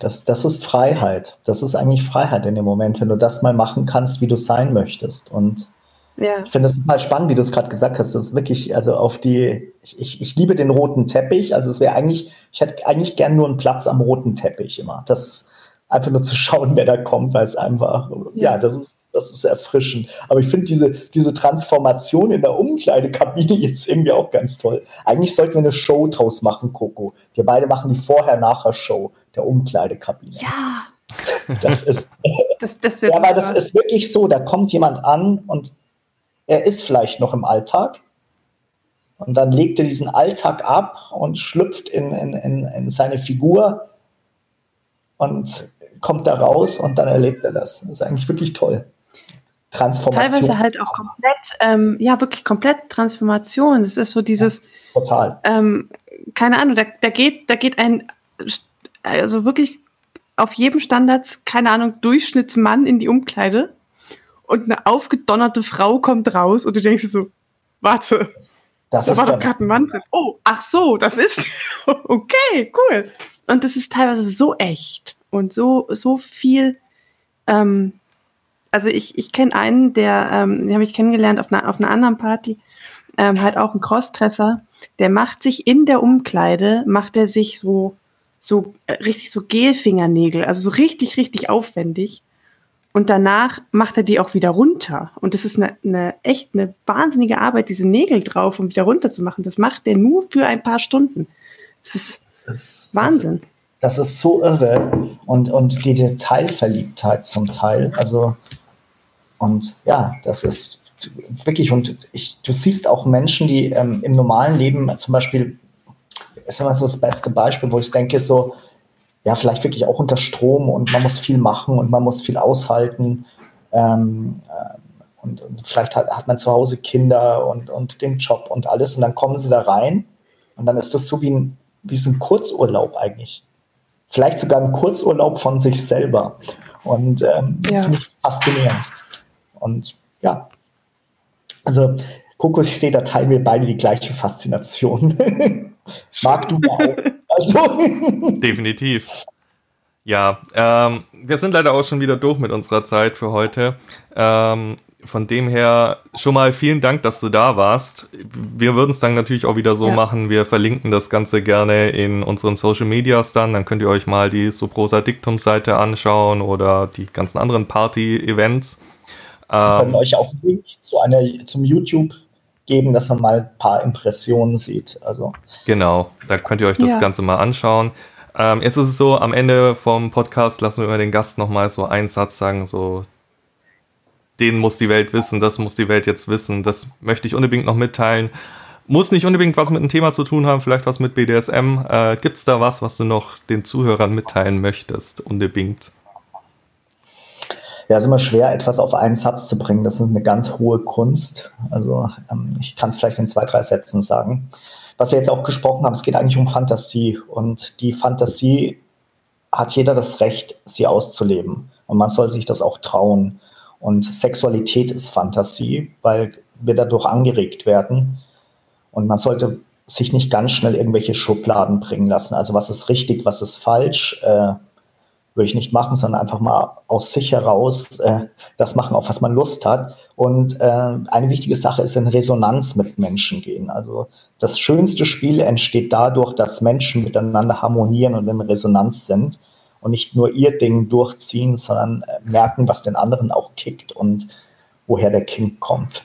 Das, das ist Freiheit. Das ist eigentlich Freiheit in dem Moment, wenn du das mal machen kannst, wie du sein möchtest. Und ja. Ich finde das total spannend, wie du es gerade gesagt hast. Das ist wirklich, also auf die, ich, ich, ich liebe den roten Teppich. Also es wäre eigentlich, ich hätte eigentlich gern nur einen Platz am roten Teppich immer. Das einfach nur zu schauen, wer da kommt, weil es einfach, ja, ja das ist das ist erfrischend. Aber ich finde diese, diese Transformation in der Umkleidekabine jetzt irgendwie auch ganz toll. Eigentlich sollten wir eine Show draus machen, Coco. Wir beide machen die Vorher-Nachher-Show der Umkleidekabine. Ja. Das ist, das, das ja, weil das ist wirklich so, da kommt jemand an und er ist vielleicht noch im Alltag und dann legt er diesen Alltag ab und schlüpft in, in, in, in seine Figur und kommt da raus und dann erlebt er das. Das ist eigentlich wirklich toll. Transformation. Teilweise halt auch komplett, ähm, ja, wirklich komplett Transformation. Das ist so dieses. Ja, total. Ähm, keine Ahnung, da, da, geht, da geht ein, also wirklich auf jedem Standards, keine Ahnung, Durchschnittsmann in die Umkleide und eine aufgedonnerte Frau kommt raus und du denkst so, warte, das da war doch gerade ein Mann drin. Oh, ach so, das ist, okay, cool. Und das ist teilweise so echt und so, so viel, ähm, also ich, ich kenne einen, der, ähm, den habe ich kennengelernt auf einer, auf einer anderen Party, ähm, halt auch ein Crosstresser, der macht sich in der Umkleide, macht er sich so, so äh, richtig so Gelfingernägel, also so richtig, richtig aufwendig. Und danach macht er die auch wieder runter. Und das ist eine, eine echt eine wahnsinnige Arbeit, diese Nägel drauf und wieder runter zu machen. Das macht er nur für ein paar Stunden. Das ist, das ist Wahnsinn. Das, das, ist so irre. Und, und die Detailverliebtheit zum Teil. Also und ja, das ist wirklich, und ich, du siehst auch Menschen, die ähm, im normalen Leben zum Beispiel, ist immer so das beste Beispiel, wo ich denke, so, ja, vielleicht wirklich auch unter Strom und man muss viel machen und man muss viel aushalten. Ähm, äh, und, und, vielleicht hat, hat man zu Hause Kinder und, und den Job und alles und dann kommen sie da rein und dann ist das so wie, ein, wie so ein Kurzurlaub eigentlich. Vielleicht sogar ein Kurzurlaub von sich selber. Und ähm, ja. finde ich faszinierend. Und ja, also Kokos, ich sehe, da teilen wir beide die gleiche Faszination. Mag du auch. Also. Definitiv. Ja, ähm, wir sind leider auch schon wieder durch mit unserer Zeit für heute. Ähm, von dem her schon mal vielen Dank, dass du da warst. Wir würden es dann natürlich auch wieder so ja. machen. Wir verlinken das Ganze gerne in unseren Social Medias dann. Dann könnt ihr euch mal die Soprosa Dictum Seite anschauen oder die ganzen anderen Party-Events. Wir können ähm, euch auch einen Link zu einer, zum YouTube geben, dass man mal ein paar Impressionen sieht. Also. Genau, da könnt ihr euch das ja. Ganze mal anschauen. Ähm, jetzt ist es so, am Ende vom Podcast lassen wir immer den Gast nochmal so einen Satz sagen, so, den muss die Welt wissen, das muss die Welt jetzt wissen, das möchte ich unbedingt noch mitteilen. Muss nicht unbedingt was mit dem Thema zu tun haben, vielleicht was mit BDSM. Äh, Gibt es da was, was du noch den Zuhörern mitteilen möchtest, unbedingt? Ja, es ist immer schwer, etwas auf einen Satz zu bringen. Das ist eine ganz hohe Kunst. Also ähm, ich kann es vielleicht in zwei, drei Sätzen sagen. Was wir jetzt auch gesprochen haben, es geht eigentlich um Fantasie. Und die Fantasie hat jeder das Recht, sie auszuleben. Und man soll sich das auch trauen. Und Sexualität ist Fantasie, weil wir dadurch angeregt werden. Und man sollte sich nicht ganz schnell irgendwelche Schubladen bringen lassen. Also was ist richtig, was ist falsch. Äh, würde ich nicht machen, sondern einfach mal aus sich heraus äh, das machen, auf was man Lust hat. Und äh, eine wichtige Sache ist in Resonanz mit Menschen gehen. Also das schönste Spiel entsteht dadurch, dass Menschen miteinander harmonieren und in Resonanz sind und nicht nur ihr Ding durchziehen, sondern äh, merken, was den anderen auch kickt und woher der King kommt.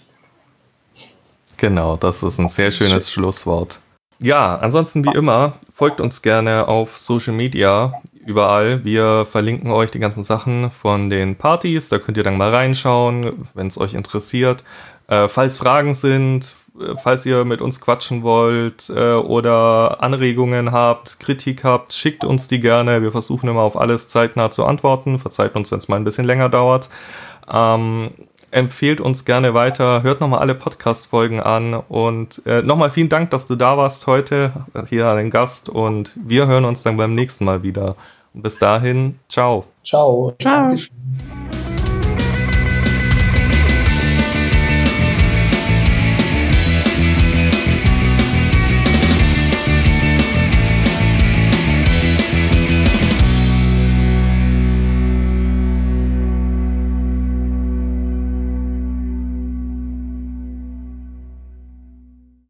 Genau, das ist ein sehr schönes Schlusswort. Ja, ansonsten wie immer, folgt uns gerne auf Social Media überall. Wir verlinken euch die ganzen Sachen von den Partys. Da könnt ihr dann mal reinschauen, wenn es euch interessiert. Äh, falls Fragen sind, äh, falls ihr mit uns quatschen wollt äh, oder Anregungen habt, Kritik habt, schickt uns die gerne. Wir versuchen immer auf alles zeitnah zu antworten. Verzeiht uns, wenn es mal ein bisschen länger dauert. Ähm, empfehlt uns gerne weiter, hört nochmal alle Podcast-Folgen an und äh, nochmal vielen Dank, dass du da warst heute, hier an den Gast und wir hören uns dann beim nächsten Mal wieder. Und bis dahin, ciao. Ciao. ciao. Dankeschön.